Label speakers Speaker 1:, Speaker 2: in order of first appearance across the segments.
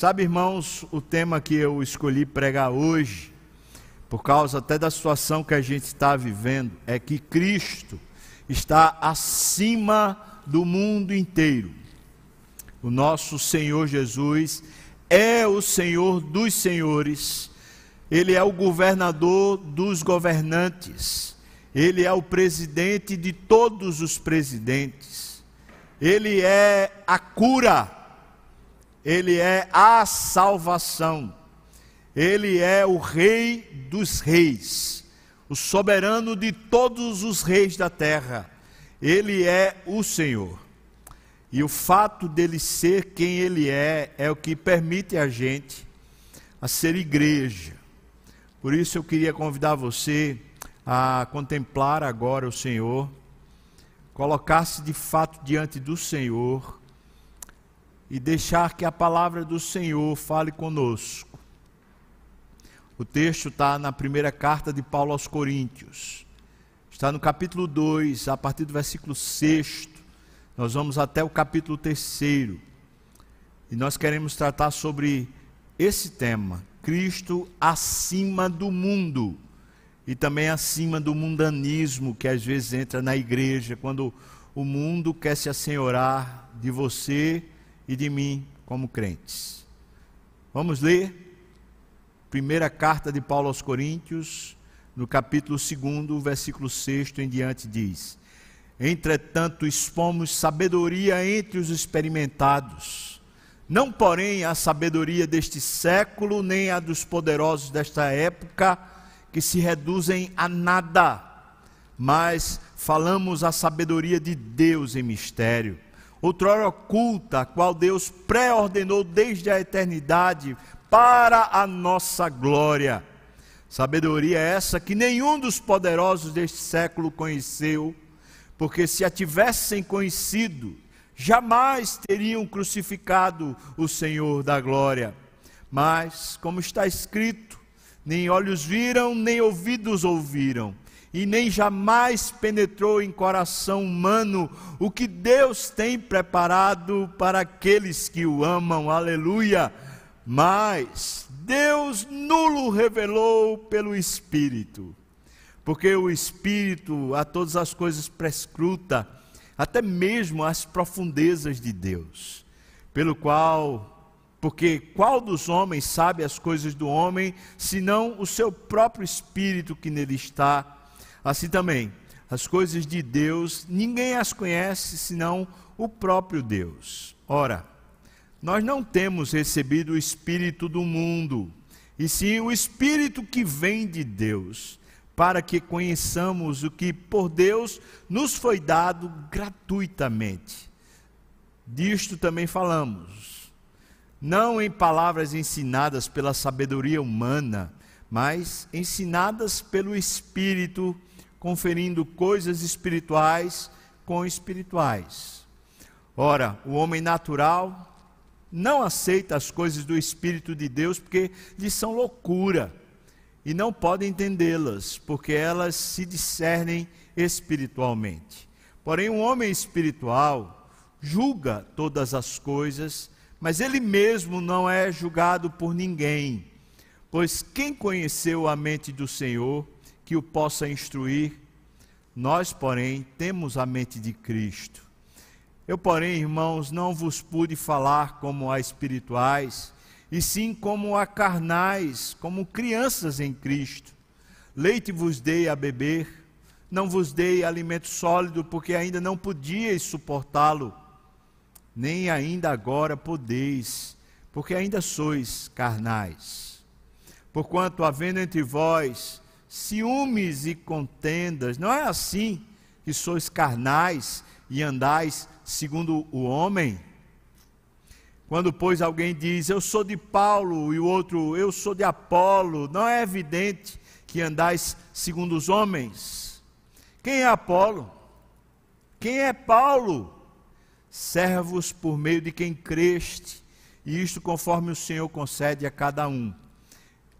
Speaker 1: Sabe, irmãos, o tema que eu escolhi pregar hoje, por causa até da situação que a gente está vivendo, é que Cristo está acima do mundo inteiro. O nosso Senhor Jesus é o Senhor dos senhores, Ele é o governador dos governantes, Ele é o presidente de todos os presidentes, Ele é a cura, Ele é a salvação, Ele é o Rei dos Reis, o soberano de todos os reis da terra, Ele é o Senhor. E o fato dele ser quem ele é, é o que permite a gente a ser igreja. Por isso eu queria convidar você a contemplar agora o Senhor, colocar-se de fato diante do Senhor e deixar que a palavra do Senhor fale conosco. O texto está na primeira carta de Paulo aos Coríntios, está no capítulo 2, a partir do versículo 6 nós vamos até o capítulo 3 e nós queremos tratar sobre esse tema: Cristo acima do mundo. E também acima do mundanismo que às vezes entra na igreja, quando o mundo quer se assenhorar de você e de mim como crentes. Vamos ler? Primeira carta de Paulo aos Coríntios, no capítulo 2, versículo 6 em diante, diz: Entretanto, expomos sabedoria entre os experimentados, não, porém, a sabedoria deste século, nem a dos poderosos desta época, que se reduzem a nada, mas falamos a sabedoria de Deus em mistério, outrora oculta, a qual Deus pré-ordenou desde a eternidade para a nossa glória. Sabedoria essa que nenhum dos poderosos deste século conheceu porque se a tivessem conhecido, jamais teriam crucificado o Senhor da glória. Mas, como está escrito, nem olhos viram, nem ouvidos ouviram, e nem jamais penetrou em coração humano o que Deus tem preparado para aqueles que o amam. Aleluia! Mas Deus nulo revelou pelo Espírito porque o Espírito a todas as coisas prescruta, até mesmo as profundezas de Deus, pelo qual, porque qual dos homens sabe as coisas do homem, senão o seu próprio Espírito que nele está? Assim também, as coisas de Deus, ninguém as conhece senão o próprio Deus. Ora, nós não temos recebido o Espírito do mundo, e sim o Espírito que vem de Deus para que conheçamos o que por Deus nos foi dado gratuitamente. Disto também falamos, não em palavras ensinadas pela sabedoria humana, mas ensinadas pelo Espírito, conferindo coisas espirituais com espirituais. Ora, o homem natural não aceita as coisas do Espírito de Deus porque lhes são loucura e não podem entendê-las, porque elas se discernem espiritualmente. Porém, um homem espiritual julga todas as coisas, mas ele mesmo não é julgado por ninguém. Pois quem conheceu a mente do Senhor que o possa instruir? Nós, porém, temos a mente de Cristo. Eu, porém, irmãos, não vos pude falar como a espirituais, e sim como a carnais, como crianças em Cristo. Leite vos dei a beber, não vos dei alimento sólido, porque ainda não podíeis suportá-lo, nem ainda agora podeis, porque ainda sois carnais. Porquanto, havendo entre vós ciúmes e contendas, não é assim que sois carnais e andais segundo o homem? Quando, pois, alguém diz, eu sou de Paulo, e o outro, eu sou de Apolo, não é evidente que andais segundo os homens. Quem é Apolo? Quem é Paulo? Servos por meio de quem creste, e isto conforme o Senhor concede a cada um.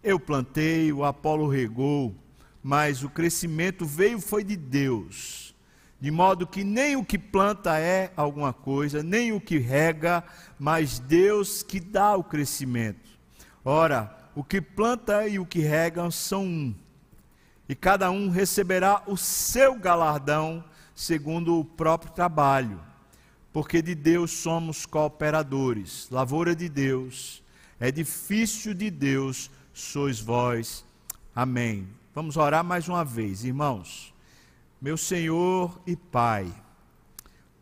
Speaker 1: Eu plantei, o Apolo regou, mas o crescimento veio foi de Deus. de modo que nem o que planta é alguma coisa, nem o que rega, mas Deus que dá o crescimento. Ora, o que planta e o que rega são um, e cada um receberá o seu galardão segundo o próprio trabalho, porque de Deus somos cooperadores, lavoura de Deus, edifício de Deus sois vós. Amém. Vamos orar mais uma vez, irmãos. Meu Senhor e Pai,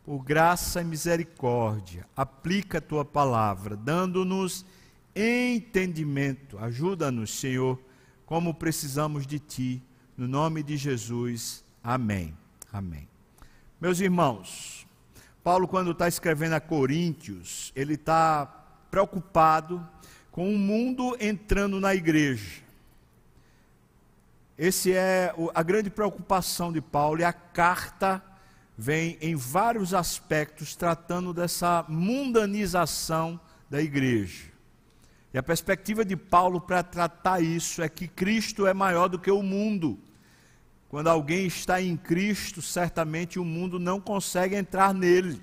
Speaker 1: por graça e misericórdia, aplica a tua palavra, dando-nos entendimento. Ajuda-nos, Senhor, como precisamos de ti. No nome de Jesus. Amém. Amém. Meus irmãos, Paulo, quando está escrevendo a Coríntios, ele está preocupado com o mundo entrando na igreja. Esse é a grande preocupação de Paulo e a carta vem em vários aspectos tratando dessa mundanização da igreja. E a perspectiva de Paulo para tratar isso é que Cristo é maior do que o mundo. Quando alguém está em Cristo, certamente o mundo não consegue entrar nele.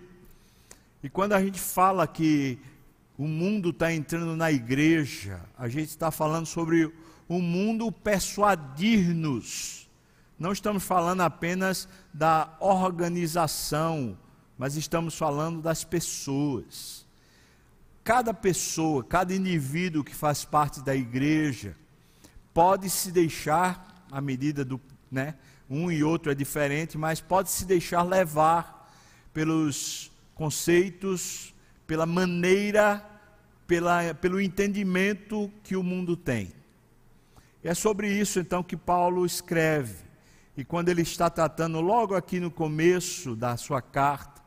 Speaker 1: E quando a gente fala que o mundo está entrando na igreja, a gente está falando sobre o mundo persuadir-nos. Não estamos falando apenas da organização, mas estamos falando das pessoas. Cada pessoa, cada indivíduo que faz parte da igreja, pode se deixar, à medida do. Né, um e outro é diferente, mas pode se deixar levar pelos conceitos, pela maneira, pela, pelo entendimento que o mundo tem. É sobre isso então que Paulo escreve. E quando ele está tratando, logo aqui no começo da sua carta,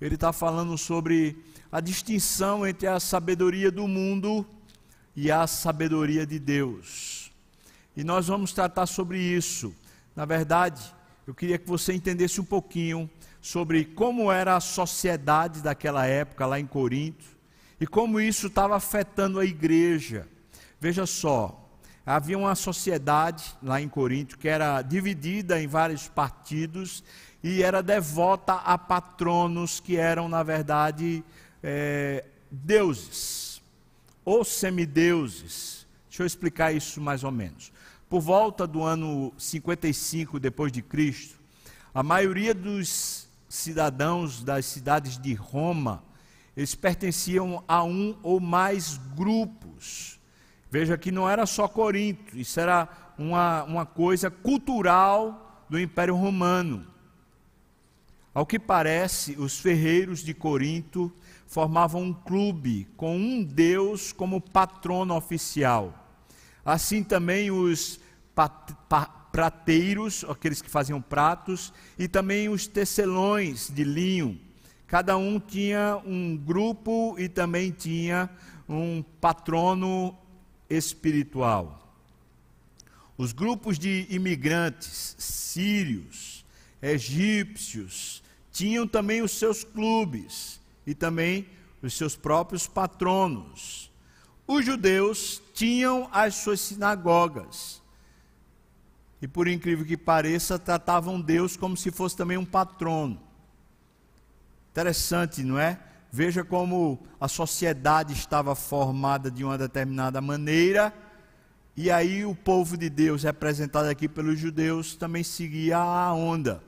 Speaker 1: ele está falando sobre a distinção entre a sabedoria do mundo e a sabedoria de Deus. E nós vamos tratar sobre isso. Na verdade, eu queria que você entendesse um pouquinho sobre como era a sociedade daquela época lá em Corinto e como isso estava afetando a igreja. Veja só, havia uma sociedade lá em Corinto que era dividida em vários partidos e era devota a patronos que eram, na verdade, é, deuses ou semideuses. Deixa eu explicar isso mais ou menos. Por volta do ano 55 depois de Cristo, a maioria dos cidadãos das cidades de Roma, eles pertenciam a um ou mais grupos Veja que não era só Corinto, isso era uma, uma coisa cultural do Império Romano. Ao que parece, os ferreiros de Corinto formavam um clube com um deus como patrono oficial. Assim também os prateiros, aqueles que faziam pratos, e também os tecelões de linho. Cada um tinha um grupo e também tinha um patrono espiritual. Os grupos de imigrantes sírios, egípcios, tinham também os seus clubes e também os seus próprios patronos. Os judeus tinham as suas sinagogas. E por incrível que pareça, tratavam Deus como se fosse também um patrono. Interessante, não é? Veja como a sociedade estava formada de uma determinada maneira, e aí o povo de Deus, representado aqui pelos judeus, também seguia a onda.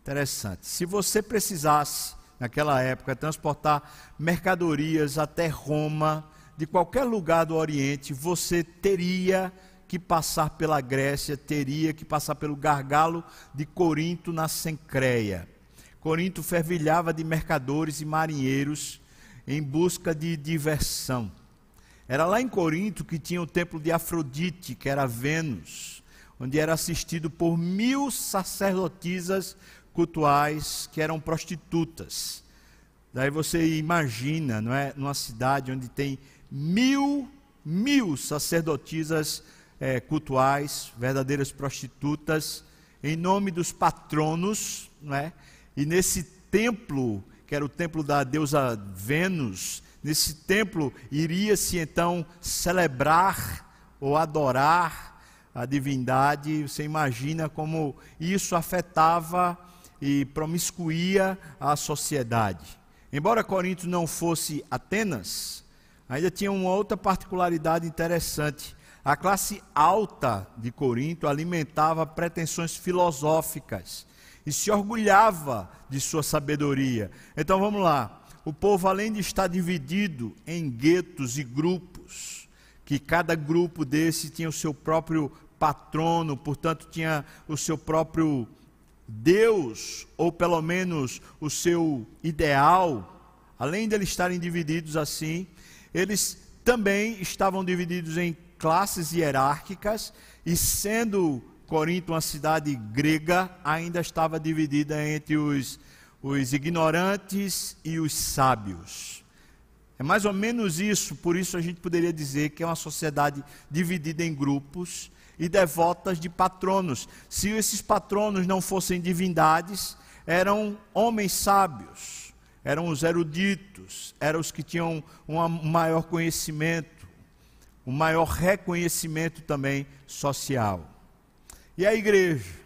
Speaker 1: Interessante. Se você precisasse, naquela época, transportar mercadorias até Roma, de qualquer lugar do Oriente, você teria que passar pela Grécia, teria que passar pelo gargalo de Corinto na Sencreia. Corinto fervilhava de mercadores e marinheiros em busca de diversão. Era lá em Corinto que tinha o templo de Afrodite, que era Vênus, onde era assistido por mil sacerdotisas cultuais que eram prostitutas. Daí você imagina, não é, numa cidade onde tem mil, mil sacerdotisas é, cultuais, verdadeiras prostitutas, em nome dos patronos, não é? E nesse templo, que era o templo da deusa Vênus, nesse templo iria-se então celebrar ou adorar a divindade. Você imagina como isso afetava e promiscuía a sociedade. Embora Corinto não fosse Atenas, ainda tinha uma outra particularidade interessante. A classe alta de Corinto alimentava pretensões filosóficas e se orgulhava de sua sabedoria. Então vamos lá. O povo, além de estar dividido em guetos e grupos, que cada grupo desse tinha o seu próprio patrono, portanto, tinha o seu próprio Deus, ou pelo menos o seu ideal, além de eles estarem divididos assim, eles também estavam divididos em classes hierárquicas e sendo Corinto uma cidade grega, ainda estava dividida entre os, os ignorantes e os sábios. É mais ou menos isso, por isso a gente poderia dizer que é uma sociedade dividida em grupos e devotas de patronos. Se esses patronos não fossem divindades, eram homens sábios, eram os eruditos, eram os que tinham um maior conhecimento, um maior reconhecimento também social. E a igreja?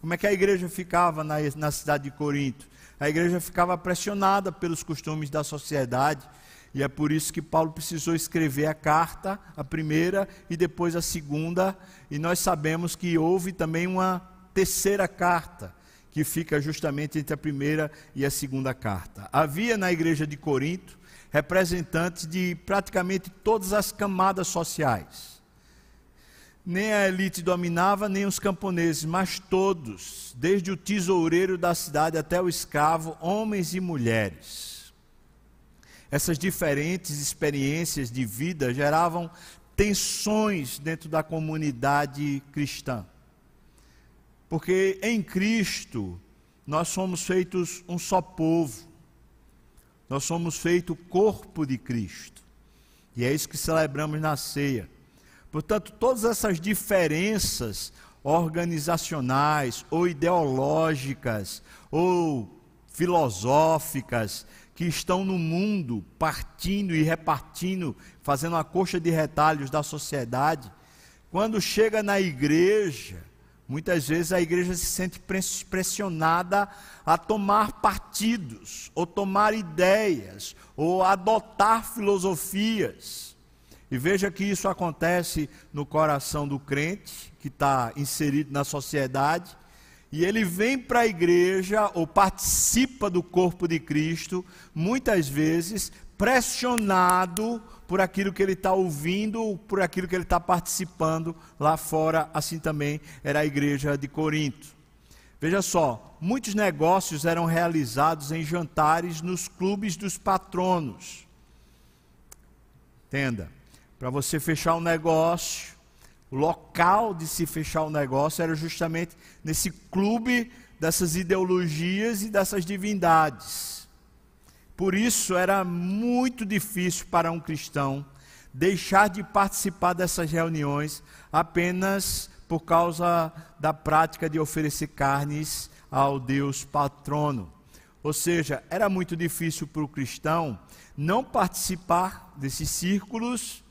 Speaker 1: Como é que a igreja ficava na, na cidade de Corinto? A igreja ficava pressionada pelos costumes da sociedade, e é por isso que Paulo precisou escrever a carta, a primeira e depois a segunda, e nós sabemos que houve também uma terceira carta, que fica justamente entre a primeira e a segunda carta. Havia na igreja de Corinto representantes de praticamente todas as camadas sociais. Nem a elite dominava, nem os camponeses, mas todos, desde o tesoureiro da cidade até o escravo, homens e mulheres essas diferentes experiências de vida geravam tensões dentro da comunidade cristã. Porque em Cristo nós somos feitos um só povo. Nós somos feito corpo de Cristo. E é isso que celebramos na ceia. Portanto, todas essas diferenças organizacionais ou ideológicas ou filosóficas que estão no mundo partindo e repartindo, fazendo a coxa de retalhos da sociedade, quando chega na igreja, muitas vezes a igreja se sente pressionada a tomar partidos, ou tomar ideias, ou adotar filosofias. E veja que isso acontece no coração do crente, que está inserido na sociedade, e ele vem para a igreja ou participa do corpo de Cristo, muitas vezes pressionado por aquilo que ele está ouvindo, por aquilo que ele está participando lá fora, assim também era a igreja de Corinto. Veja só, muitos negócios eram realizados em jantares nos clubes dos patronos. Entenda, para você fechar um negócio, o local de se fechar o negócio era justamente nesse clube dessas ideologias e dessas divindades. Por isso era muito difícil para um cristão deixar de participar dessas reuniões apenas por causa da prática de oferecer carnes ao Deus patrono. Ou seja, era muito difícil para o cristão não participar desses círculos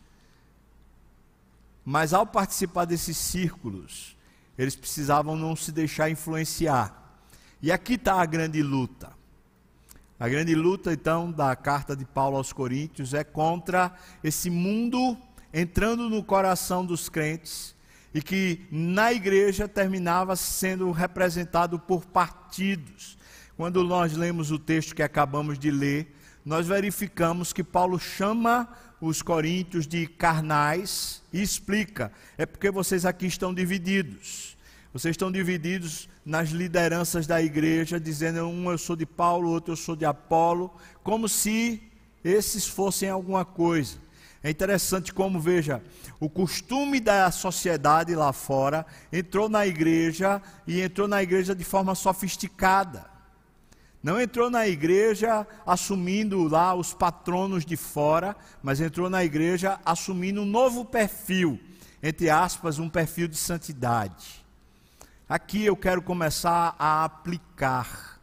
Speaker 1: mas ao participar desses círculos, eles precisavam não se deixar influenciar. E aqui está a grande luta. A grande luta, então, da carta de Paulo aos Coríntios é contra esse mundo entrando no coração dos crentes e que na igreja terminava sendo representado por partidos. Quando nós lemos o texto que acabamos de ler, nós verificamos que Paulo chama os coríntios de carnais e explica: é porque vocês aqui estão divididos. Vocês estão divididos nas lideranças da igreja, dizendo um eu sou de Paulo, outro eu sou de Apolo, como se esses fossem alguma coisa. É interessante como, veja, o costume da sociedade lá fora entrou na igreja e entrou na igreja de forma sofisticada. Não entrou na igreja assumindo lá os patronos de fora, mas entrou na igreja assumindo um novo perfil, entre aspas, um perfil de santidade. Aqui eu quero começar a aplicar,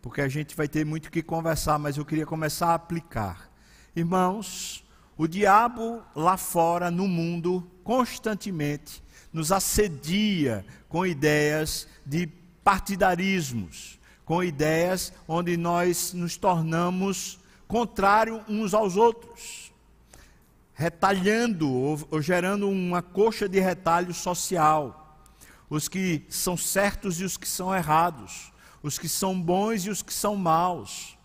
Speaker 1: porque a gente vai ter muito que conversar, mas eu queria começar a aplicar. Irmãos, o diabo lá fora, no mundo, constantemente nos assedia com ideias de partidarismos com ideias onde nós nos tornamos contrários uns aos outros, retalhando ou, ou gerando uma coxa de retalho social. Os que são certos e os que são errados, os que são bons e os que são maus.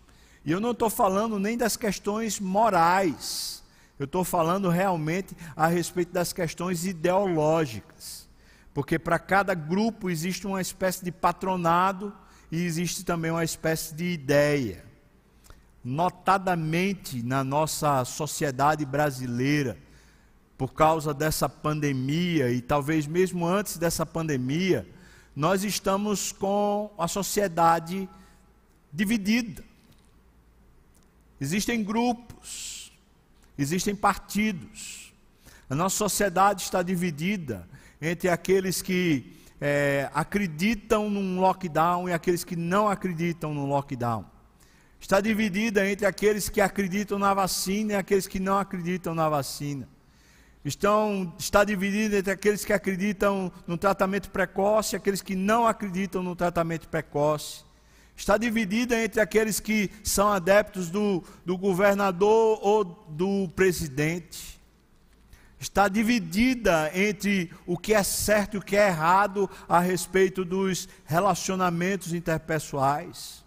Speaker 1: E eu não estou falando nem das questões morais, eu estou falando realmente a respeito das questões ideológicas. Porque para cada grupo existe uma espécie de patronado e existe também uma espécie de ideia. Notadamente na nossa sociedade brasileira, por causa dessa pandemia e talvez mesmo antes dessa pandemia, nós estamos com a sociedade dividida. Existem grupos, existem partidos. A nossa sociedade está dividida entre aqueles que é, acreditam num lockdown e aqueles que não acreditam no lockdown. Está dividida entre aqueles que acreditam na vacina e aqueles que não acreditam na vacina. Estão, está dividida entre aqueles que acreditam no tratamento precoce e aqueles que não acreditam no tratamento precoce. Está dividida entre aqueles que são adeptos do, do governador ou do presidente está dividida entre o que é certo e o que é errado a respeito dos relacionamentos interpessoais.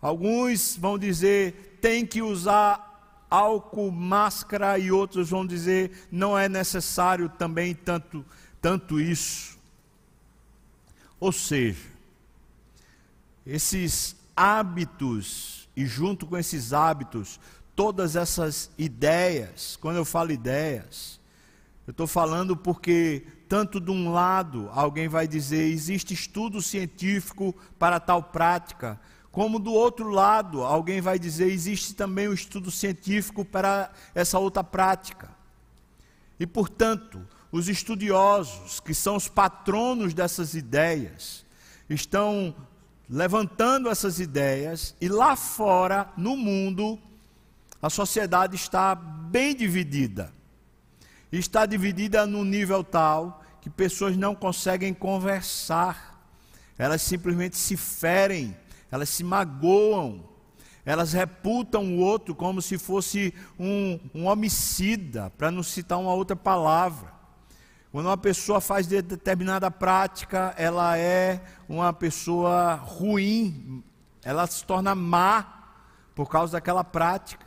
Speaker 1: Alguns vão dizer tem que usar álcool, máscara e outros vão dizer não é necessário também tanto tanto isso. Ou seja, esses hábitos e junto com esses hábitos todas essas ideias, quando eu falo ideias, eu estou falando porque, tanto de um lado, alguém vai dizer, existe estudo científico para tal prática, como do outro lado, alguém vai dizer, existe também um estudo científico para essa outra prática. E, portanto, os estudiosos, que são os patronos dessas ideias, estão levantando essas ideias e lá fora, no mundo, a sociedade está bem dividida. Está dividida num nível tal que pessoas não conseguem conversar. Elas simplesmente se ferem, elas se magoam, elas reputam o outro como se fosse um, um homicida, para não citar uma outra palavra. Quando uma pessoa faz determinada prática, ela é uma pessoa ruim, ela se torna má por causa daquela prática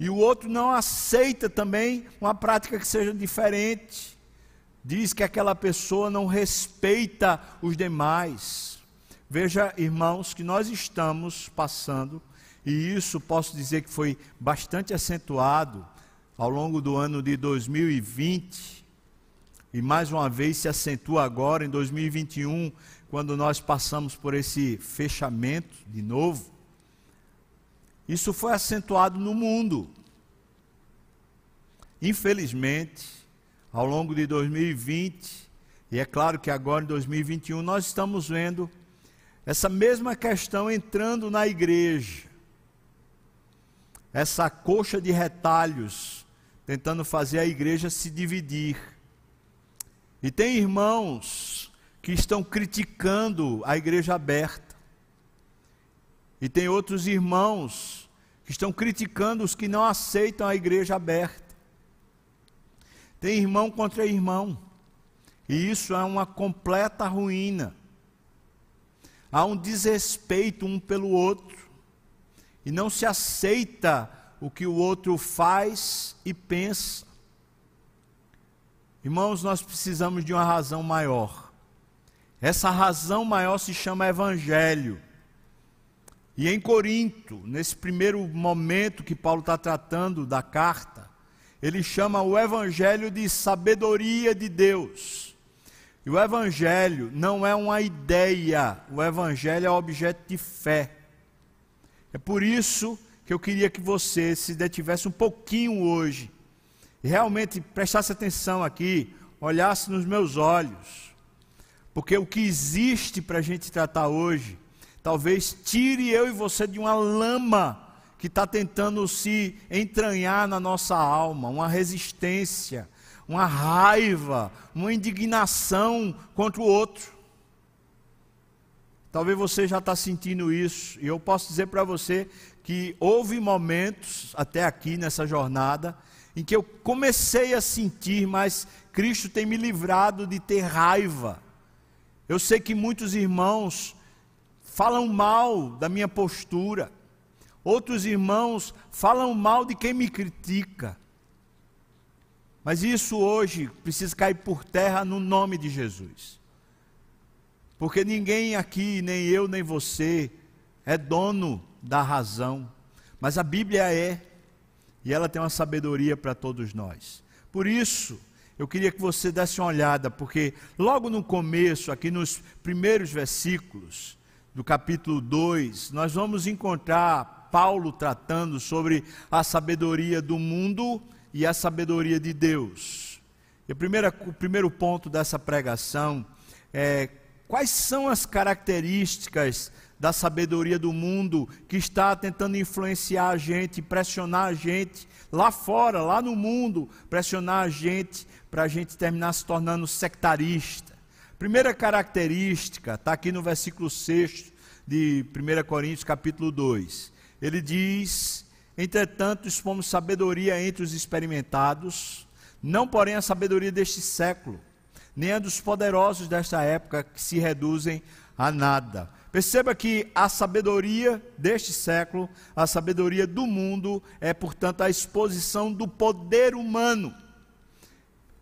Speaker 1: e o outro não aceita também uma prática que seja diferente. Diz que aquela pessoa não respeita os demais. Veja, irmãos, que nós estamos passando, e isso posso dizer que foi bastante acentuado ao longo do ano de 2020, e mais uma vez se acentua agora em 2021, quando nós passamos por esse fechamento de novo. Isso foi acentuado no mundo. Infelizmente, ao longo de 2020, e é claro que agora em 2021, nós estamos vendo essa mesma questão entrando na igreja. Essa coxa de retalhos tentando fazer a igreja se dividir. E tem irmãos que estão criticando a igreja aberta. E tem outros irmãos que estão criticando os que não aceitam a igreja aberta. Tem irmão contra irmão. E isso é uma completa ruína. Há um desrespeito um pelo outro. E não se aceita o que o outro faz e pensa. Irmãos, nós precisamos de uma razão maior. Essa razão maior se chama Evangelho. E em Corinto, nesse primeiro momento que Paulo está tratando da carta, ele chama o Evangelho de sabedoria de Deus. E o Evangelho não é uma ideia, o Evangelho é objeto de fé. É por isso que eu queria que você se detivesse um pouquinho hoje, e realmente prestasse atenção aqui, olhasse nos meus olhos, porque o que existe para a gente tratar hoje talvez tire eu e você de uma lama que está tentando se entranhar na nossa alma, uma resistência, uma raiva, uma indignação contra o outro. Talvez você já está sentindo isso, e eu posso dizer para você que houve momentos até aqui nessa jornada em que eu comecei a sentir, mas Cristo tem me livrado de ter raiva. Eu sei que muitos irmãos falam mal da minha postura, outros irmãos falam mal de quem me critica. Mas isso hoje precisa cair por terra no nome de Jesus. Porque ninguém aqui, nem eu, nem você, é dono da razão. Mas a Bíblia é, e ela tem uma sabedoria para todos nós. Por isso, eu queria que você desse uma olhada, porque logo no começo, aqui nos primeiros versículos do capítulo 2, nós vamos encontrar Paulo tratando sobre a sabedoria do mundo e a sabedoria de Deus. E primeira, o primeiro ponto dessa pregação é Quais são as características da sabedoria do mundo que está tentando influenciar a gente, pressionar a gente lá fora, lá no mundo, pressionar a gente para a gente terminar se tornando sectarista? Primeira característica está aqui no versículo 6 de 1 Coríntios, capítulo 2. Ele diz: Entretanto, expomos sabedoria entre os experimentados, não porém a sabedoria deste século nem a dos poderosos desta época que se reduzem a nada. Perceba que a sabedoria deste século, a sabedoria do mundo, é, portanto, a exposição do poder humano.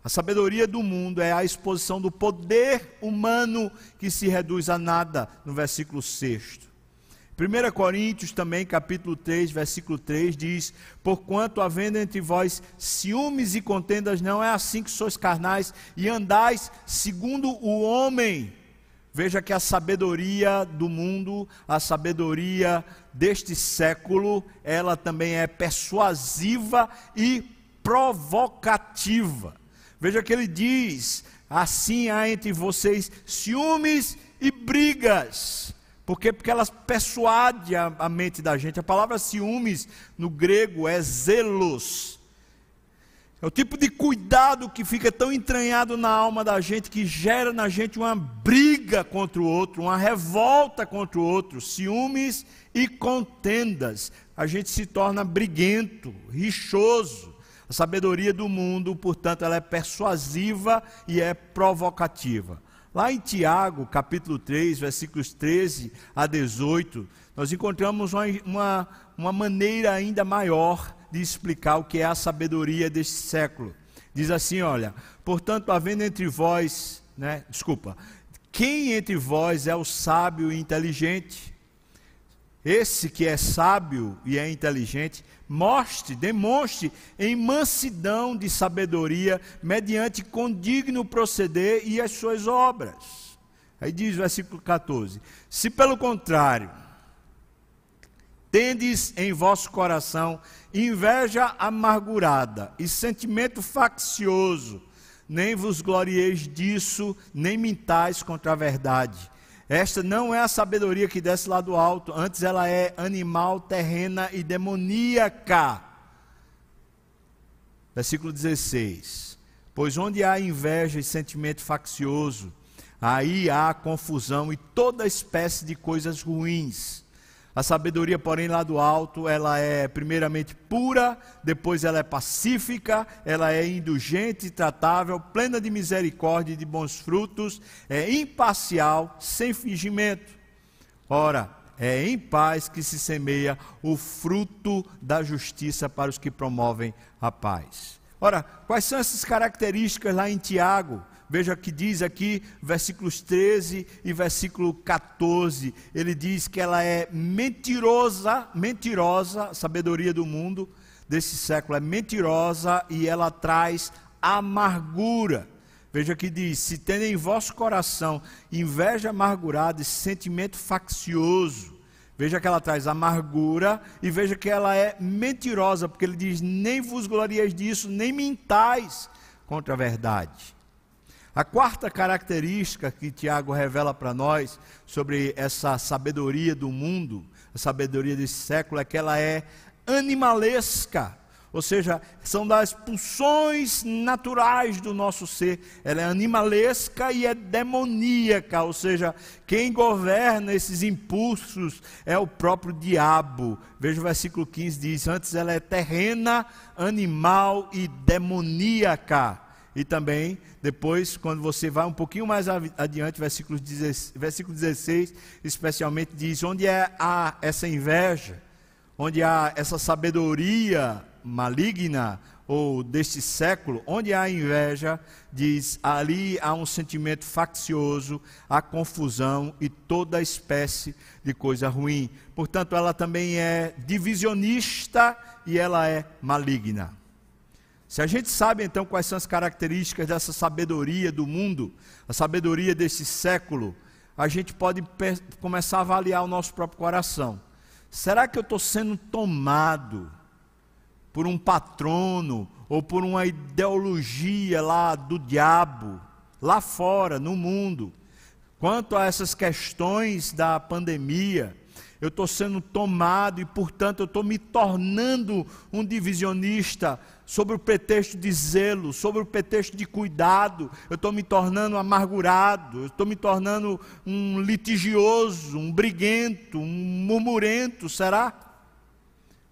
Speaker 1: A sabedoria do mundo é a exposição do poder humano que se reduz a nada, no versículo 6. 1 Coríntios também, capítulo 3, versículo 3, diz: Porquanto havendo entre vós ciúmes e contendas, não é assim que sois carnais e andais segundo o homem. Veja que a sabedoria do mundo, a sabedoria deste século, ela também é persuasiva e provocativa. Veja que ele diz: assim há entre vocês ciúmes e brigas. Por quê? Porque elas persuadem a, a mente da gente. A palavra ciúmes no grego é zelos. É o tipo de cuidado que fica tão entranhado na alma da gente que gera na gente uma briga contra o outro, uma revolta contra o outro, ciúmes e contendas. A gente se torna briguento, rixoso. A sabedoria do mundo, portanto, ela é persuasiva e é provocativa. Lá em Tiago, capítulo 3, versículos 13 a 18, nós encontramos uma, uma, maneira ainda maior de explicar o que é a sabedoria deste século. Diz assim: olha, portanto, havendo entre vós, né, desculpa, quem entre vós é o sábio e inteligente? Esse que é sábio e é inteligente, mostre, demonstre em mansidão de sabedoria, mediante condigno proceder e as suas obras. Aí diz o versículo 14: Se pelo contrário, tendes em vosso coração inveja amargurada e sentimento faccioso, nem vos glorieis disso, nem mintais contra a verdade esta não é a sabedoria que desce lá do alto, antes ela é animal, terrena e demoníaca. Versículo 16: Pois onde há inveja e sentimento faccioso, aí há confusão e toda espécie de coisas ruins. A sabedoria, porém, lá do alto, ela é primeiramente pura, depois ela é pacífica, ela é indulgente tratável, plena de misericórdia e de bons frutos, é imparcial, sem fingimento. Ora, é em paz que se semeia o fruto da justiça para os que promovem a paz. Ora, quais são essas características lá em Tiago? Veja que diz aqui, versículos 13 e versículo 14. Ele diz que ela é mentirosa, mentirosa, sabedoria do mundo desse século é mentirosa e ela traz amargura. Veja que diz: se tem em vosso coração inveja amargurada e sentimento faccioso. Veja que ela traz amargura e veja que ela é mentirosa, porque ele diz: nem vos glorieis disso, nem mintais contra a verdade. A quarta característica que Tiago revela para nós sobre essa sabedoria do mundo, a sabedoria desse século, é que ela é animalesca. ou seja, são das pulsões naturais do nosso ser. Ela é animalesca e é demoníaca, ou seja, quem governa esses impulsos é o próprio diabo. Veja o versículo 15: diz: Antes ela é terrena, animal e demoníaca. E também, depois, quando você vai um pouquinho mais adiante, versículo 16, versículo 16 especialmente diz: onde é, há essa inveja, onde há essa sabedoria maligna ou deste século, onde há inveja, diz ali há um sentimento faccioso, há confusão e toda espécie de coisa ruim. Portanto, ela também é divisionista e ela é maligna. Se a gente sabe então quais são as características dessa sabedoria do mundo, a sabedoria desse século, a gente pode começar a avaliar o nosso próprio coração. Será que eu estou sendo tomado por um patrono ou por uma ideologia lá do diabo, lá fora, no mundo. Quanto a essas questões da pandemia, eu estou sendo tomado e, portanto, eu estou me tornando um divisionista sobre o pretexto de zelo, sobre o pretexto de cuidado, eu estou me tornando amargurado, eu estou me tornando um litigioso, um briguento, um murmurento, será?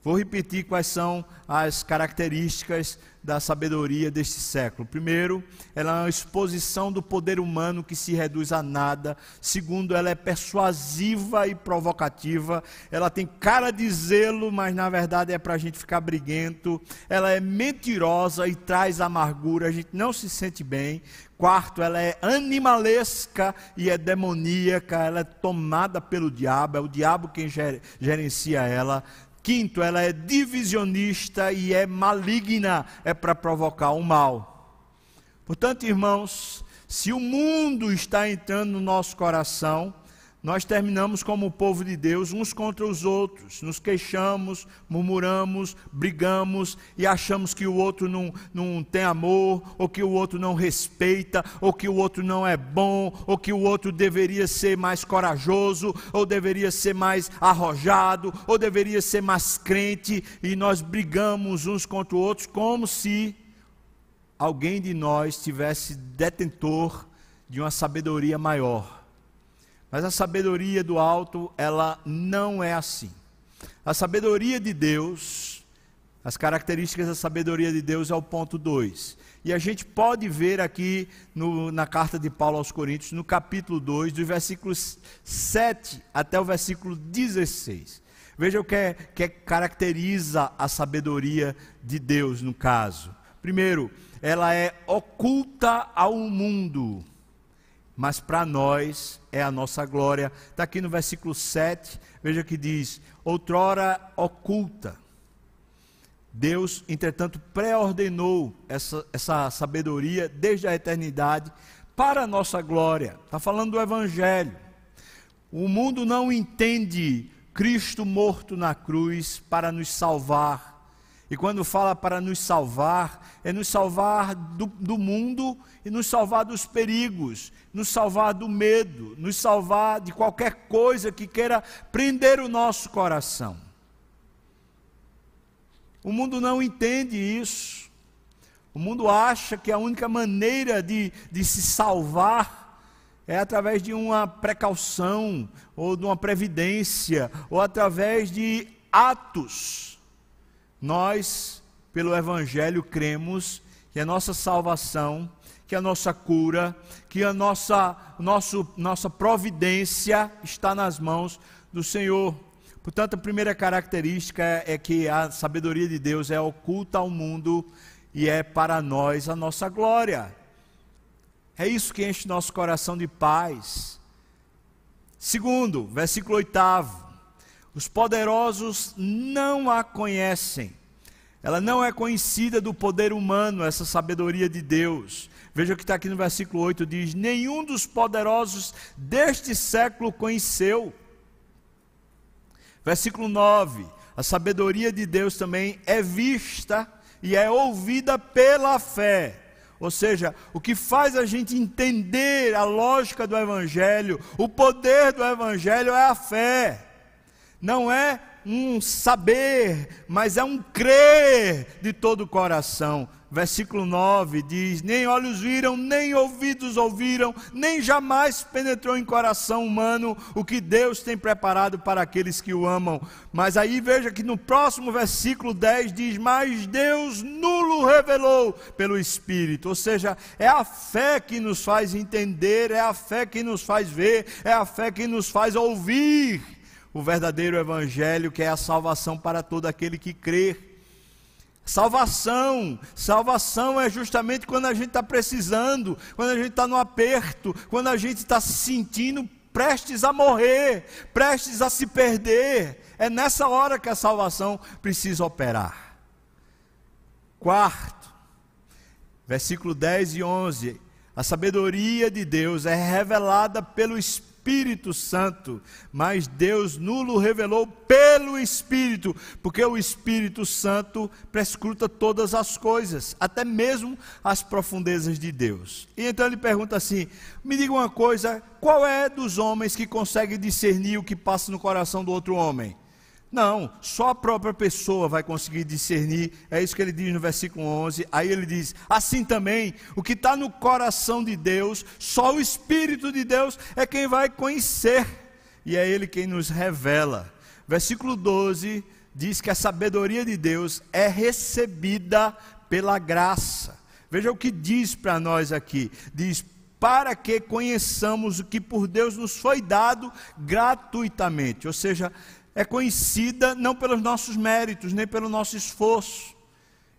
Speaker 1: Vou repetir quais são as características da sabedoria deste século. Primeiro, ela é uma exposição do poder humano que se reduz a nada. Segundo, ela é persuasiva e provocativa. Ela tem cara de zelo, mas na verdade é para a gente ficar briguento. Ela é mentirosa e traz amargura, a gente não se sente bem. Quarto, ela é animalesca e é demoníaca, ela é tomada pelo diabo, é o diabo quem gerencia ela. Quinto, ela é divisionista e é maligna, é para provocar o mal. Portanto, irmãos, se o mundo está entrando no nosso coração, nós terminamos como povo de Deus, uns contra os outros, nos queixamos, murmuramos, brigamos e achamos que o outro não, não tem amor, ou que o outro não respeita, ou que o outro não é bom, ou que o outro deveria ser mais corajoso, ou deveria ser mais arrojado, ou deveria ser mais crente, e nós brigamos uns contra os outros como se alguém de nós tivesse detentor de uma sabedoria maior mas a sabedoria do alto, ela não é assim. A sabedoria de Deus, as características da sabedoria de Deus é o ponto 2. E a gente pode ver aqui no, na carta de Paulo aos Coríntios, no capítulo 2, dos versículos 7 até o versículo 16. Veja o que, é, que é, caracteriza a sabedoria de Deus no caso. Primeiro, ela é oculta ao mundo mas para nós é a nossa glória. Está aqui no versículo 7, veja que diz: outrora oculta. Deus, entretanto, pré-ordenou essa, essa sabedoria desde a eternidade para a nossa glória. Está falando do Evangelho. O mundo não entende Cristo morto na cruz para nos salvar e quando fala para nos salvar, é nos salvar do, do, mundo e nos salvar dos perigos, nos salvar do medo, nos salvar de qualquer coisa que queira prender o nosso coração. O mundo não entende isso. O mundo acha que a única maneira de, de se salvar é através de uma precaução, ou de uma previdência, ou através de atos nós, pelo Evangelho, cremos que a nossa salvação, que a nossa cura, que a nossa, nosso, nossa providência está nas mãos do Senhor. Portanto, a primeira característica é que a sabedoria de Deus é oculta ao mundo e é para nós a nossa glória. É isso que enche nosso coração de paz. Segundo, versículo oitavo. Os poderosos não a conhecem. Ela não é conhecida do poder humano, essa sabedoria de Deus. Veja o que está aqui no versículo 8: diz: Nenhum dos poderosos deste século conheceu. Versículo 9: A sabedoria de Deus também é vista e é ouvida pela fé. Ou seja, o que faz a gente entender a lógica do Evangelho, o poder do Evangelho é a fé não é um saber, mas é um crer de todo o coração. Versículo 9 diz: Nem olhos viram, nem ouvidos ouviram, nem jamais penetrou em coração humano o que Deus tem preparado para aqueles que o amam. Mas aí veja que no próximo versículo 10 diz: Mas Deus nulo revelou pelo Espírito. Ou seja, é a fé que nos faz entender, é a fé que nos faz ver, é a fé que nos faz ouvir o verdadeiro Evangelho, que é a salvação para todo aquele que crê. Salvação, salvação é justamente quando a gente está precisando, quando a gente está no aperto, quando a gente está se sentindo prestes a morrer, prestes a se perder. É nessa hora que a salvação precisa operar. Quarto, versículo 10 e 11: a sabedoria de Deus é revelada pelo Espírito Espírito Santo, mas Deus nulo revelou pelo Espírito, porque o Espírito Santo prescruta todas as coisas, até mesmo as profundezas de Deus. E então ele pergunta assim: me diga uma coisa, qual é dos homens que consegue discernir o que passa no coração do outro homem? Não, só a própria pessoa vai conseguir discernir, é isso que ele diz no versículo 11. Aí ele diz: assim também, o que está no coração de Deus, só o Espírito de Deus é quem vai conhecer, e é Ele quem nos revela. Versículo 12 diz que a sabedoria de Deus é recebida pela graça. Veja o que diz para nós aqui: diz, para que conheçamos o que por Deus nos foi dado gratuitamente, ou seja, é conhecida não pelos nossos méritos, nem pelo nosso esforço.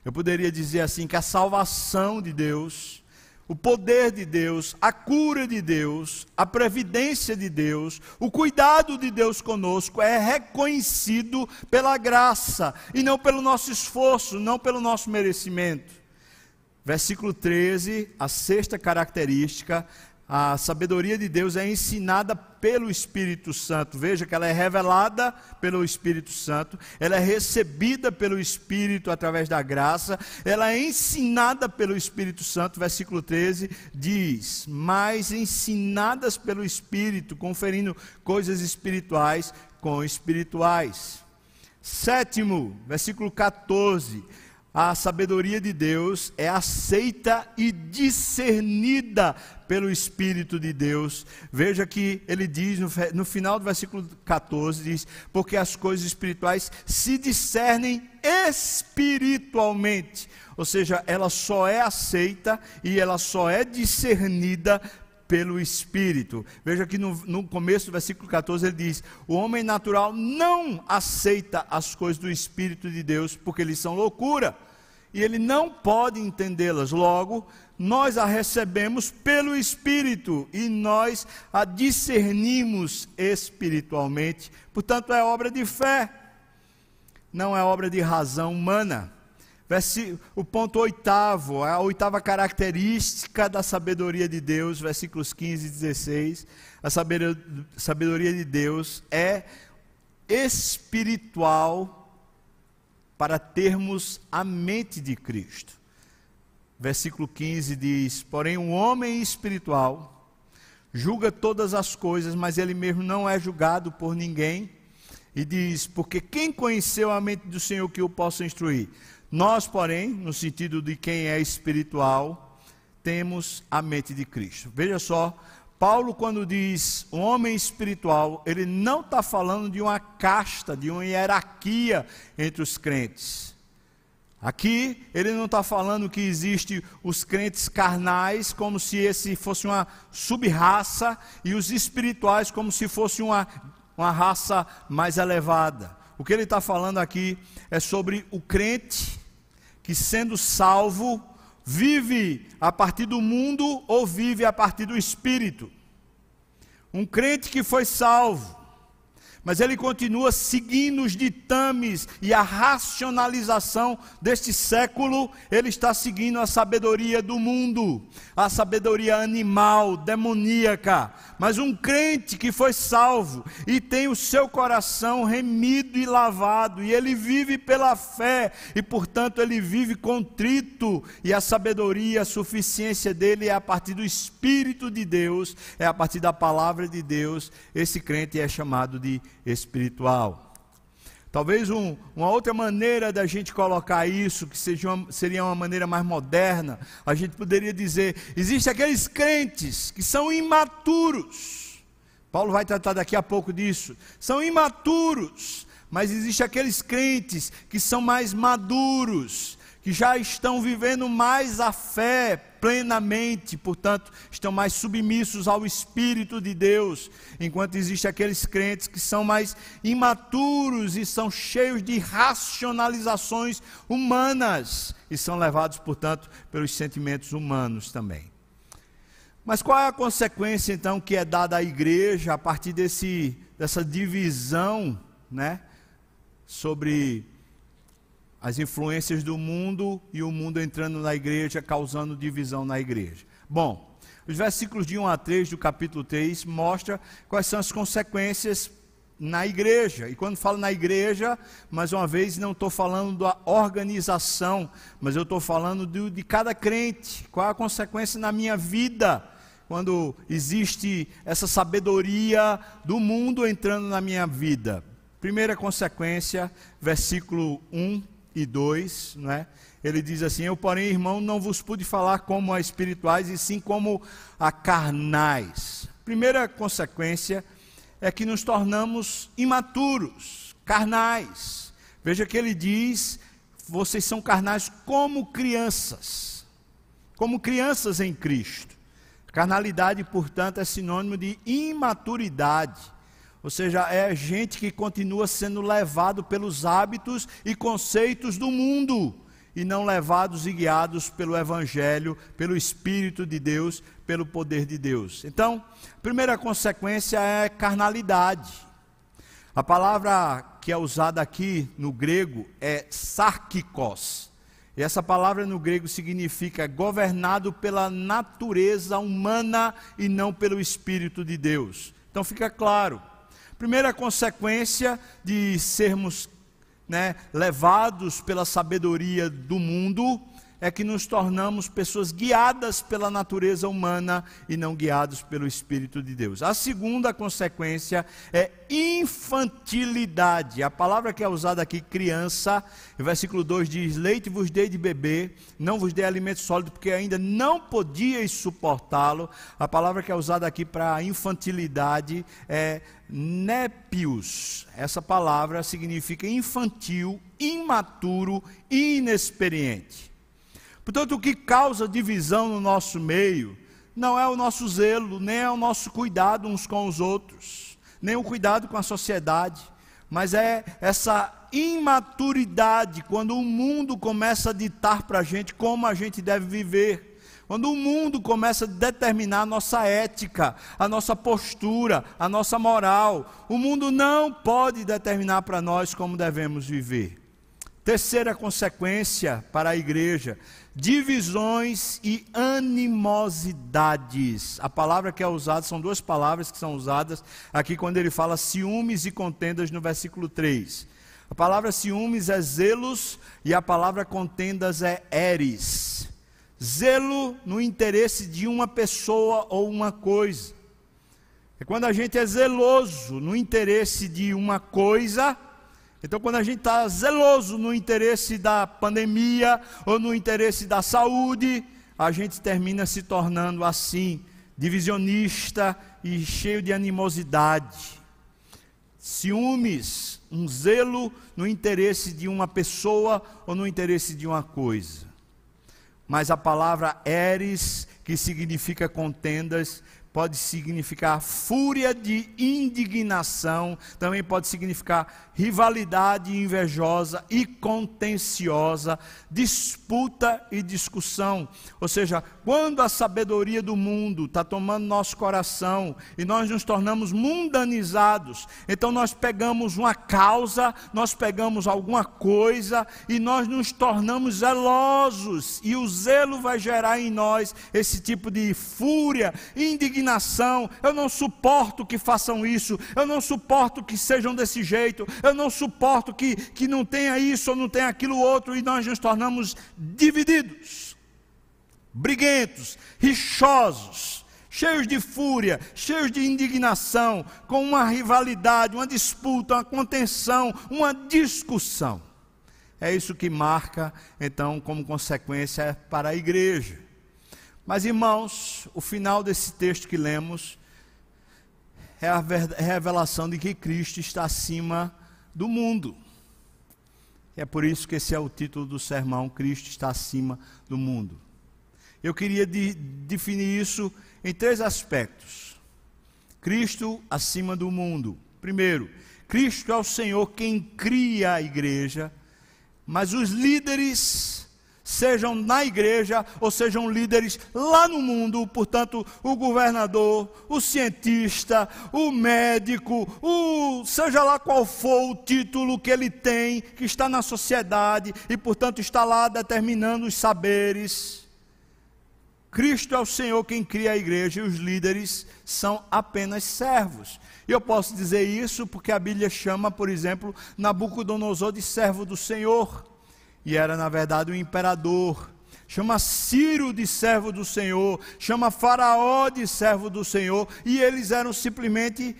Speaker 1: Eu poderia dizer assim que a salvação de Deus, o poder de Deus, a cura de Deus, a previdência de Deus, o cuidado de Deus conosco é reconhecido pela graça e não pelo nosso esforço, não pelo nosso merecimento. Versículo 13, a sexta característica a sabedoria de Deus é ensinada pelo Espírito Santo. Veja que ela é revelada pelo Espírito Santo, ela é recebida pelo Espírito através da graça, ela é ensinada pelo Espírito Santo. Versículo 13 diz: Mas ensinadas pelo Espírito, conferindo coisas espirituais com espirituais. Sétimo, versículo 14 a sabedoria de Deus é aceita e discernida pelo Espírito de Deus. Veja que ele diz no, no, final do versículo 14: diz, porque as coisas espirituais se discernem espiritualmente. Ou seja, ela só é aceita e ela só é discernida pelo Espírito. Veja que no, no, começo do versículo 14 ele diz: O homem natural não aceita as coisas do Espírito de Deus, porque eles são loucura e ele não pode entendê-las. Logo, nós a recebemos pelo Espírito e nós a discernimos espiritualmente. Portanto, é obra de fé, não é obra de razão humana. O ponto oitavo, a oitava característica da sabedoria de Deus, versículos 15 e 16. A sabedoria de Deus é espiritual para termos a mente de Cristo. Versículo 15 diz: Porém, um homem espiritual julga todas as coisas, mas ele mesmo não é julgado por ninguém. E diz: Porque quem conheceu a mente do Senhor que o possa instruir? Nós, porém, no sentido de quem é espiritual, temos a mente de Cristo. Veja só Paulo, quando diz um homem espiritual, ele não está falando de uma casta, de uma hierarquia entre os crentes. Aqui, ele não está falando que existe os crentes carnais, como se esse fosse uma sub-raça, e os espirituais, como se fosse uma, uma raça mais elevada. O que ele está falando aqui é sobre o crente que, sendo salvo, vive a partir do mundo ou vive a partir do espírito. Um crente que foi salvo, mas ele continua seguindo os ditames e a racionalização deste século, ele está seguindo a sabedoria do mundo, a sabedoria animal, demoníaca. Mas um crente que foi salvo e tem o seu coração remido e lavado, e ele vive pela fé, e portanto ele vive contrito, e a sabedoria, a suficiência dele é a partir do Espírito de Deus, é a partir da palavra de Deus. Esse crente é chamado de espiritual. Talvez um, uma outra maneira da gente colocar isso, que seja uma, seria uma maneira mais moderna, a gente poderia dizer: existem aqueles crentes que são imaturos. Paulo vai tratar daqui a pouco disso. São imaturos, mas existem aqueles crentes que são mais maduros, que já estão vivendo mais a fé plenamente, portanto, estão mais submissos ao Espírito de Deus, enquanto existem aqueles crentes que são mais imaturos e são cheios de racionalizações humanas e são levados, portanto, pelos sentimentos humanos também. Mas qual é a consequência então que é dada à igreja a partir desse, dessa divisão, né, sobre as influências do mundo e o mundo entrando na igreja, causando divisão na igreja. Bom, os versículos de 1 a 3 do capítulo 3 mostram quais são as consequências na igreja. E quando falo na igreja, mais uma vez, não estou falando da organização, mas eu estou falando de, de cada crente. Qual é a consequência na minha vida? Quando existe essa sabedoria do mundo entrando na minha vida. Primeira consequência, versículo 1 e 2, né? ele diz assim: Eu, porém, irmão, não vos pude falar como a espirituais, e sim como a carnais. Primeira consequência é que nos tornamos imaturos, carnais. Veja que ele diz: vocês são carnais como crianças, como crianças em Cristo. Carnalidade, portanto, é sinônimo de imaturidade. Ou seja, é gente que continua sendo levado pelos hábitos e conceitos do mundo e não levados e guiados pelo Evangelho, pelo Espírito de Deus, pelo poder de Deus. Então, a primeira consequência é carnalidade. A palavra que é usada aqui no grego é sarkikos. E essa palavra no grego significa governado pela natureza humana e não pelo Espírito de Deus. Então fica claro, Primeira consequência de sermos né, levados pela sabedoria do mundo é que nos tornamos pessoas guiadas pela natureza humana e não guiados pelo Espírito de Deus. A segunda consequência é infantilidade. A palavra que é usada aqui, criança, o versículo 2 diz: Leite vos dei de beber, não vos dei alimento sólido, porque ainda não podíeis suportá-lo. A palavra que é usada aqui para infantilidade é népios. Essa palavra significa infantil, imaturo, inexperiente. Portanto, o que causa divisão no nosso meio não é o nosso zelo, nem é o nosso cuidado uns com os outros, nem o cuidado com a sociedade, mas é essa imaturidade quando o mundo começa a ditar para a gente como a gente deve viver. Quando o mundo começa a determinar a nossa ética, a nossa postura, a nossa moral, o mundo não pode determinar para nós como devemos viver. Terceira consequência para a igreja divisões e animosidades. A palavra que é usada são duas palavras que são usadas aqui quando ele fala ciúmes e contendas no versículo 3. A palavra ciúmes é zelos e a palavra contendas é eres. Zelo no interesse de uma pessoa ou uma coisa. É quando a gente é zeloso no interesse de uma coisa então, quando a gente está zeloso no interesse da pandemia ou no interesse da saúde, a gente termina se tornando assim, divisionista e cheio de animosidade. Ciúmes, um zelo no interesse de uma pessoa ou no interesse de uma coisa. Mas a palavra eres, que significa contendas, pode significar fúria de indignação, também pode significar rivalidade invejosa e contenciosa, disputa e discussão. Ou seja, quando a sabedoria do mundo está tomando nosso coração e nós nos tornamos mundanizados, então nós pegamos uma causa, nós pegamos alguma coisa e nós nos tornamos zelosos, e o zelo vai gerar em nós esse tipo de fúria, indignação. Eu não suporto que façam isso, eu não suporto que sejam desse jeito, eu não suporto que, que não tenha isso ou não tenha aquilo outro, e nós nos tornamos divididos, briguentos, rixosos. cheios de fúria, cheios de indignação, com uma rivalidade, uma disputa, uma contenção, uma discussão. É isso que marca, então, como consequência para a igreja. Mas, irmãos, o final desse texto que lemos é a revelação de que Cristo está acima do mundo. É por isso que esse é o título do sermão: Cristo está acima do mundo. Eu queria de, definir isso em três aspectos. Cristo acima do mundo. Primeiro, Cristo é o Senhor quem cria a igreja, mas os líderes sejam na igreja ou sejam líderes lá no mundo, portanto, o governador, o cientista, o médico, o seja lá qual for o título que ele tem, que está na sociedade e, portanto, está lá determinando os saberes. Cristo é o Senhor quem cria a igreja e os líderes são apenas servos. E eu posso dizer isso porque a Bíblia chama, por exemplo, Nabucodonosor de servo do Senhor e era na verdade o imperador. Chama Ciro de servo do Senhor, chama Faraó de servo do Senhor, e eles eram simplesmente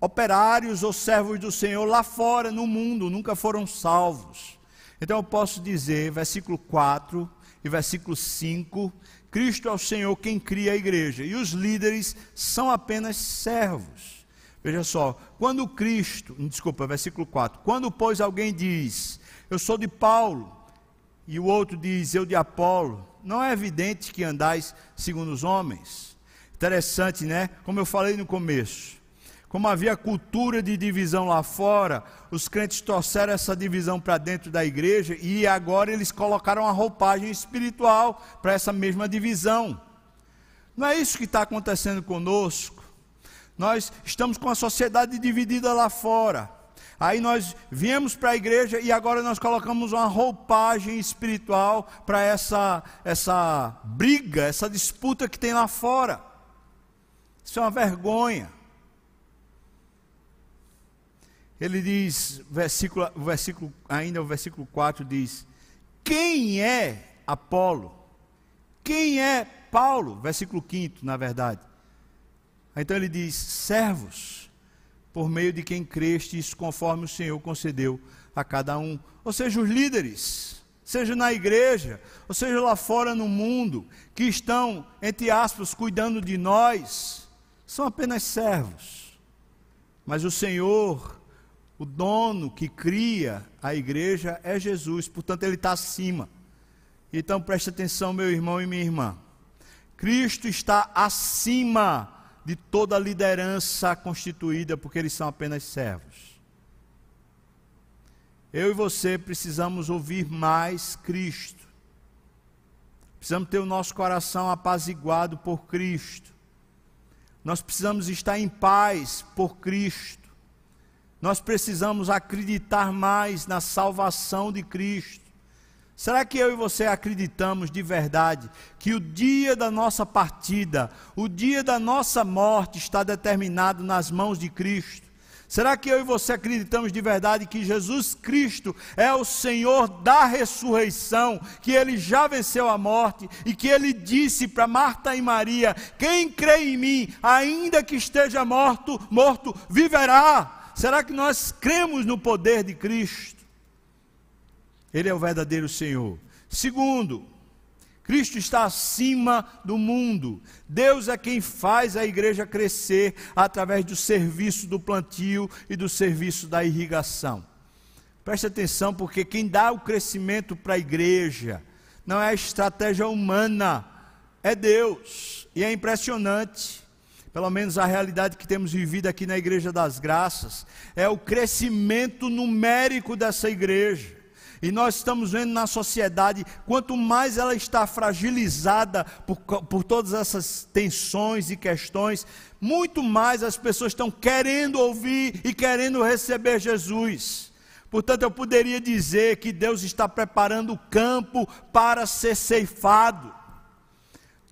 Speaker 1: operários ou servos do Senhor lá fora, no mundo, nunca foram salvos. Então eu posso dizer, versículo 4 e versículo 5, Cristo é o Senhor quem cria a igreja, e os líderes são apenas servos. Veja só, quando Cristo, desculpa, versículo 4, quando pois alguém diz, eu sou de Paulo, e o outro diz, eu de Apolo, não é evidente que andais segundo os homens? Interessante, né? Como eu falei no começo. Como havia cultura de divisão lá fora, os crentes trouxeram essa divisão para dentro da igreja e agora eles colocaram a roupagem espiritual para essa mesma divisão. Não é isso que está acontecendo conosco. Nós estamos com a sociedade dividida lá fora. Aí nós viemos para a igreja e agora nós colocamos uma roupagem espiritual para essa, essa briga, essa disputa que tem lá fora. Isso é uma vergonha. Ele diz, versículo, versículo, ainda o versículo 4 diz: Quem é Apolo? Quem é Paulo? Versículo 5, na verdade. Então ele diz: servos por meio de quem crestes, conforme o Senhor concedeu a cada um. Ou seja, os líderes, seja na igreja, ou seja lá fora no mundo, que estão, entre aspas, cuidando de nós, são apenas servos. Mas o Senhor, o dono que cria a igreja é Jesus, portanto, Ele está acima. Então preste atenção, meu irmão e minha irmã. Cristo está acima de toda a liderança constituída, porque eles são apenas servos. Eu e você precisamos ouvir mais Cristo. Precisamos ter o nosso coração apaziguado por Cristo. Nós precisamos estar em paz por Cristo. Nós precisamos acreditar mais na salvação de Cristo. Será que eu e você acreditamos de verdade que o dia da nossa partida, o dia da nossa morte está determinado nas mãos de Cristo? Será que eu e você acreditamos de verdade que Jesus Cristo é o Senhor da ressurreição, que ele já venceu a morte e que ele disse para Marta e Maria: Quem crê em mim, ainda que esteja morto, morto, viverá? Será que nós cremos no poder de Cristo? Ele é o verdadeiro Senhor. Segundo, Cristo está acima do mundo. Deus é quem faz a igreja crescer através do serviço do plantio e do serviço da irrigação. Preste atenção, porque quem dá o crescimento para a igreja não é a estratégia humana, é Deus. E é impressionante, pelo menos a realidade que temos vivido aqui na Igreja das Graças, é o crescimento numérico dessa igreja. E nós estamos vendo na sociedade, quanto mais ela está fragilizada por, por todas essas tensões e questões, muito mais as pessoas estão querendo ouvir e querendo receber Jesus. Portanto, eu poderia dizer que Deus está preparando o campo para ser ceifado.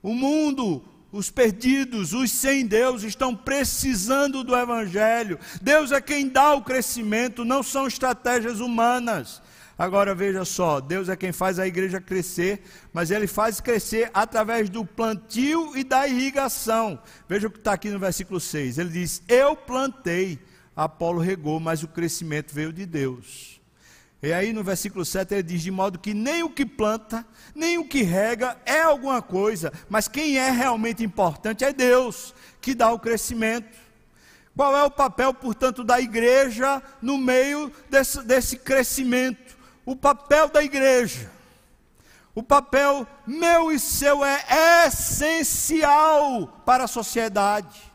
Speaker 1: O mundo, os perdidos, os sem Deus estão precisando do Evangelho. Deus é quem dá o crescimento, não são estratégias humanas. Agora veja só, Deus é quem faz a igreja crescer, mas Ele faz crescer através do plantio e da irrigação. Veja o que está aqui no versículo 6. Ele diz: Eu plantei, Apolo regou, mas o crescimento veio de Deus. E aí no versículo 7 ele diz: De modo que nem o que planta, nem o que rega é alguma coisa, mas quem é realmente importante é Deus, que dá o crescimento. Qual é o papel, portanto, da igreja no meio desse, desse crescimento? O papel da igreja, o papel meu e seu é essencial para a sociedade,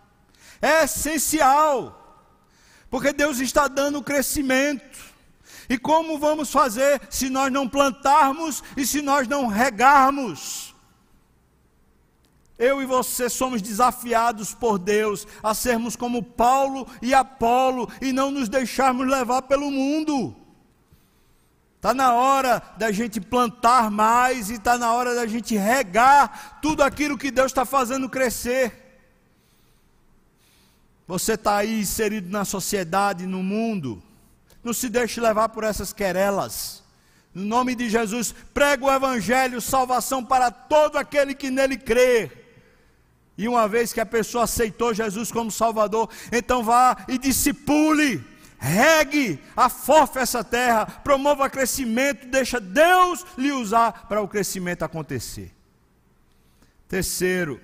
Speaker 1: é essencial, porque Deus está dando crescimento. E como vamos fazer se nós não plantarmos e se nós não regarmos? Eu e você somos desafiados por Deus a sermos como Paulo e Apolo e não nos deixarmos levar pelo mundo. Está na hora da gente plantar mais e está na hora da gente regar tudo aquilo que Deus está fazendo crescer. Você está aí inserido na sociedade, no mundo. Não se deixe levar por essas querelas. No nome de Jesus, prega o Evangelho, salvação para todo aquele que nele crê. E uma vez que a pessoa aceitou Jesus como Salvador, então vá e discipule, regue, afofe essa terra, promova crescimento, deixa Deus lhe usar para o crescimento acontecer. Terceiro,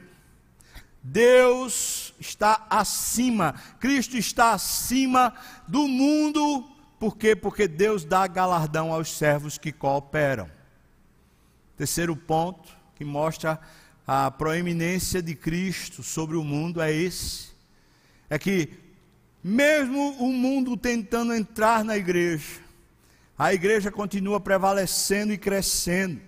Speaker 1: Deus está acima, Cristo está acima do mundo, por quê? Porque Deus dá galardão aos servos que cooperam. Terceiro ponto que mostra a proeminência de Cristo sobre o mundo é esse: é que, mesmo o mundo tentando entrar na igreja, a igreja continua prevalecendo e crescendo.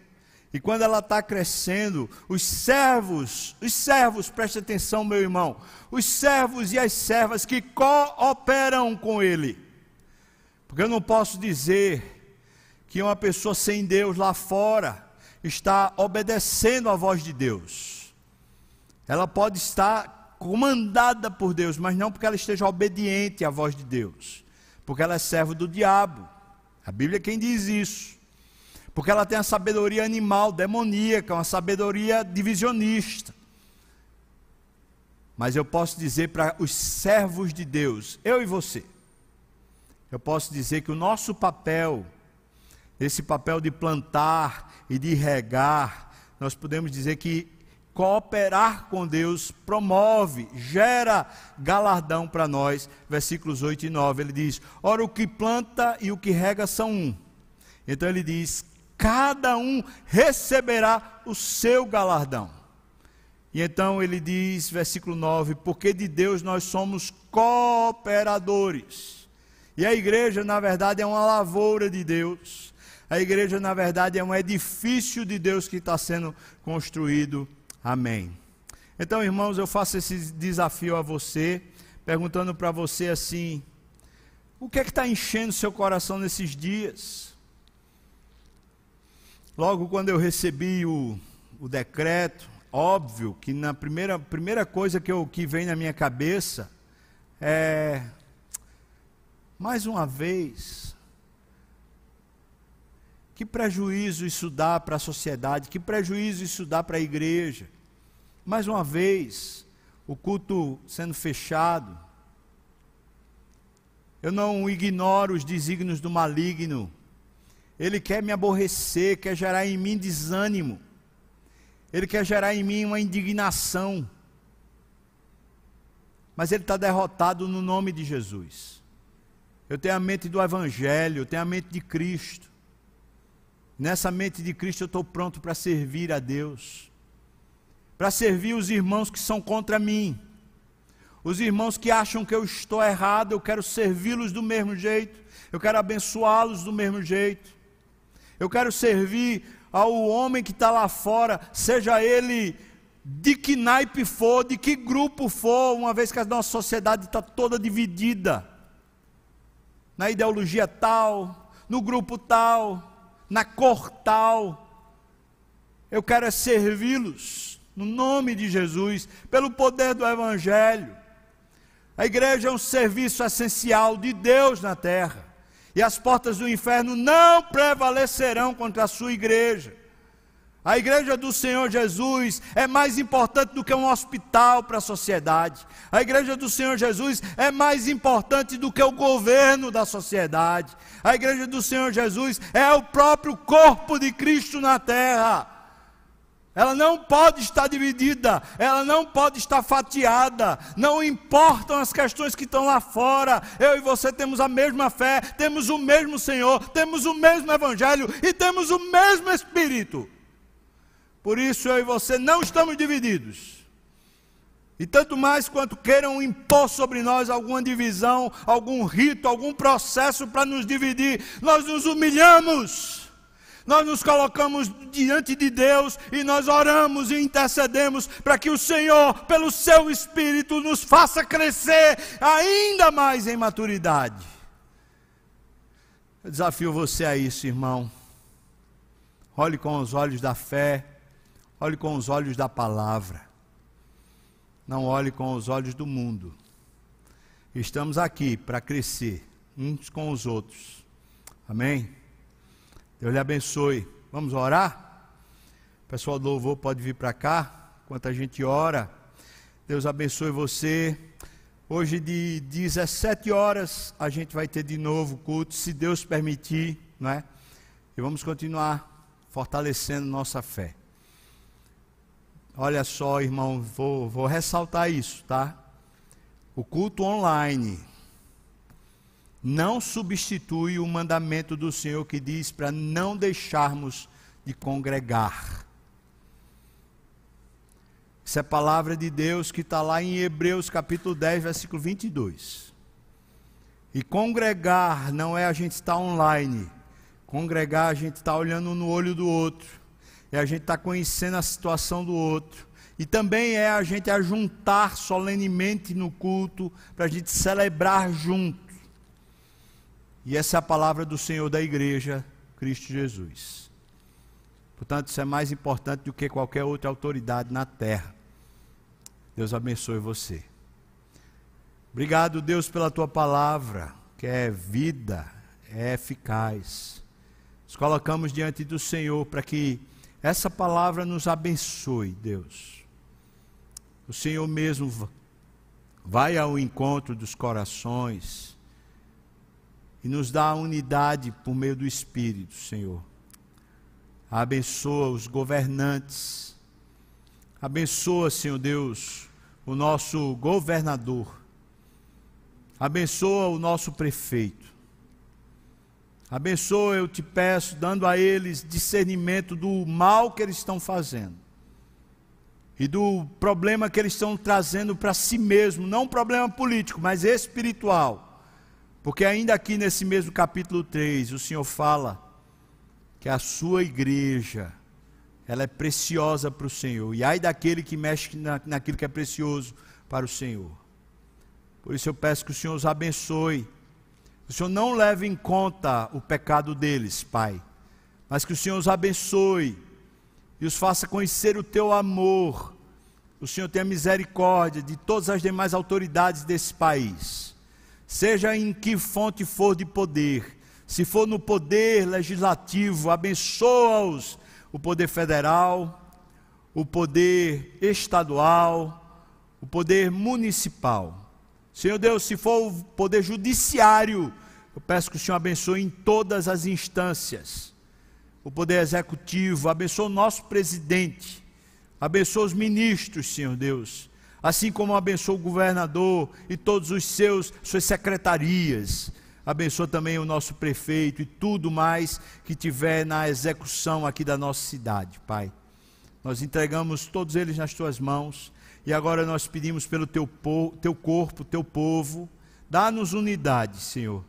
Speaker 1: E quando ela está crescendo, os servos, os servos, preste atenção, meu irmão, os servos e as servas que cooperam com ele. Porque eu não posso dizer que uma pessoa sem Deus lá fora, está obedecendo à voz de Deus. Ela pode estar comandada por Deus, mas não porque ela esteja obediente à voz de Deus, porque ela é servo do diabo. A Bíblia é quem diz isso. Porque ela tem a sabedoria animal, demoníaca, uma sabedoria divisionista. Mas eu posso dizer para os servos de Deus, eu e você, eu posso dizer que o nosso papel esse papel de plantar e de regar, nós podemos dizer que cooperar com Deus promove, gera galardão para nós. Versículos 8 e 9, ele diz: Ora, o que planta e o que rega são um. Então ele diz: Cada um receberá o seu galardão. E então ele diz, versículo 9: Porque de Deus nós somos cooperadores. E a igreja, na verdade, é uma lavoura de Deus a igreja, na verdade, é um edifício de Deus que está sendo construído. Amém. Então, irmãos, eu faço esse desafio a você, perguntando para você assim: o que é que está enchendo seu coração nesses dias? Logo quando eu recebi o, o decreto, óbvio que na primeira, primeira coisa que, eu, que vem na minha cabeça é, mais uma vez, que prejuízo isso dá para a sociedade? Que prejuízo isso dá para a igreja? Mais uma vez, o culto sendo fechado. Eu não ignoro os desígnios do maligno. Ele quer me aborrecer, quer gerar em mim desânimo. Ele quer gerar em mim uma indignação. Mas ele está derrotado no nome de Jesus. Eu tenho a mente do Evangelho, eu tenho a mente de Cristo. Nessa mente de Cristo eu estou pronto para servir a Deus, para servir os irmãos que são contra mim, os irmãos que acham que eu estou errado, eu quero servi-los do mesmo jeito, eu quero abençoá-los do mesmo jeito, eu quero servir ao homem que está lá fora, seja ele de que naipe for, de que grupo for, uma vez que a nossa sociedade está toda dividida na ideologia tal, no grupo tal na cor tal. Eu quero é servi-los no nome de Jesus, pelo poder do Evangelho. A igreja é um serviço essencial de Deus na terra. E as portas do inferno não prevalecerão contra a sua igreja. A igreja do Senhor Jesus é mais importante do que um hospital para a sociedade. A igreja do Senhor Jesus é mais importante do que o governo da sociedade. A igreja do Senhor Jesus é o próprio corpo de Cristo na terra. Ela não pode estar dividida, ela não pode estar fatiada, não importam as questões que estão lá fora. Eu e você temos a mesma fé, temos o mesmo Senhor, temos o mesmo Evangelho e temos o mesmo Espírito. Por isso eu e você não estamos divididos. E tanto mais quanto queiram impor sobre nós alguma divisão, algum rito, algum processo para nos dividir, nós nos humilhamos. Nós nos colocamos diante de Deus e nós oramos e intercedemos para que o Senhor, pelo seu Espírito, nos faça crescer ainda mais em maturidade. Eu desafio você a isso, irmão. Olhe com os olhos da fé Olhe com os olhos da palavra. Não olhe com os olhos do mundo. Estamos aqui para crescer uns com os outros. Amém? Deus lhe abençoe. Vamos orar? O pessoal do louvor pode vir para cá, enquanto a gente ora. Deus abençoe você. Hoje de 17 horas a gente vai ter de novo culto, se Deus permitir, não é? E vamos continuar fortalecendo nossa fé. Olha só, irmão, vou, vou ressaltar isso, tá? O culto online não substitui o mandamento do Senhor que diz para não deixarmos de congregar. Isso é palavra de Deus que está lá em Hebreus capítulo 10, versículo 22. E congregar não é a gente estar online. Congregar a gente está olhando no olho do outro é a gente estar tá conhecendo a situação do outro. E também é a gente ajuntar solenemente no culto, para a gente celebrar junto. E essa é a palavra do Senhor da igreja, Cristo Jesus. Portanto, isso é mais importante do que qualquer outra autoridade na terra. Deus abençoe você. Obrigado, Deus, pela tua palavra, que é vida, é eficaz. Nos colocamos diante do Senhor para que essa palavra nos abençoe, Deus. O Senhor mesmo vai ao encontro dos corações e nos dá a unidade por meio do Espírito, Senhor. Abençoa os governantes. Abençoa, Senhor Deus, o nosso governador. Abençoa o nosso prefeito. Abençoa, eu te peço, dando a eles discernimento do mal que eles estão fazendo e do problema que eles estão trazendo para si mesmo, não um problema político, mas espiritual. Porque ainda aqui nesse mesmo capítulo 3, o Senhor fala que a sua igreja, ela é preciosa para o Senhor. E ai daquele que mexe na, naquilo que é precioso para o Senhor. Por isso eu peço que o Senhor os abençoe o Senhor não leve em conta o pecado deles, Pai, mas que o Senhor os abençoe e os faça conhecer o teu amor. O Senhor tenha misericórdia de todas as demais autoridades desse país, seja em que fonte for de poder, se for no poder legislativo, abençoa-os, o poder federal, o poder estadual, o poder municipal. Senhor Deus, se for o poder judiciário, eu peço que o Senhor abençoe em todas as instâncias. O poder executivo, abençoe o nosso presidente, abençoe os ministros, Senhor Deus, assim como abençoe o governador e todos os seus suas secretarias. Abençoa também o nosso prefeito e tudo mais que tiver na execução aqui da nossa cidade, Pai. Nós entregamos todos eles nas tuas mãos e agora nós pedimos pelo teu, teu corpo, teu povo, dá-nos unidade, Senhor.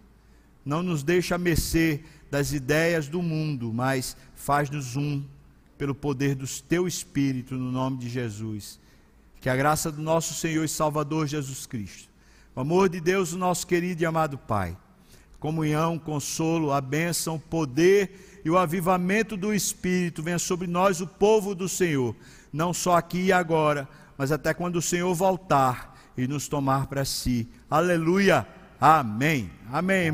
Speaker 1: Não nos deixa a mercê das ideias do mundo, mas faz-nos um pelo poder do teu Espírito, no nome de Jesus. Que a graça do nosso Senhor e Salvador Jesus Cristo, o amor de Deus, o nosso querido e amado Pai, comunhão, consolo, a bênção, o poder e o avivamento do Espírito venha sobre nós, o povo do Senhor, não só aqui e agora, mas até quando o Senhor voltar e nos tomar para si. Aleluia. Amém. Amém.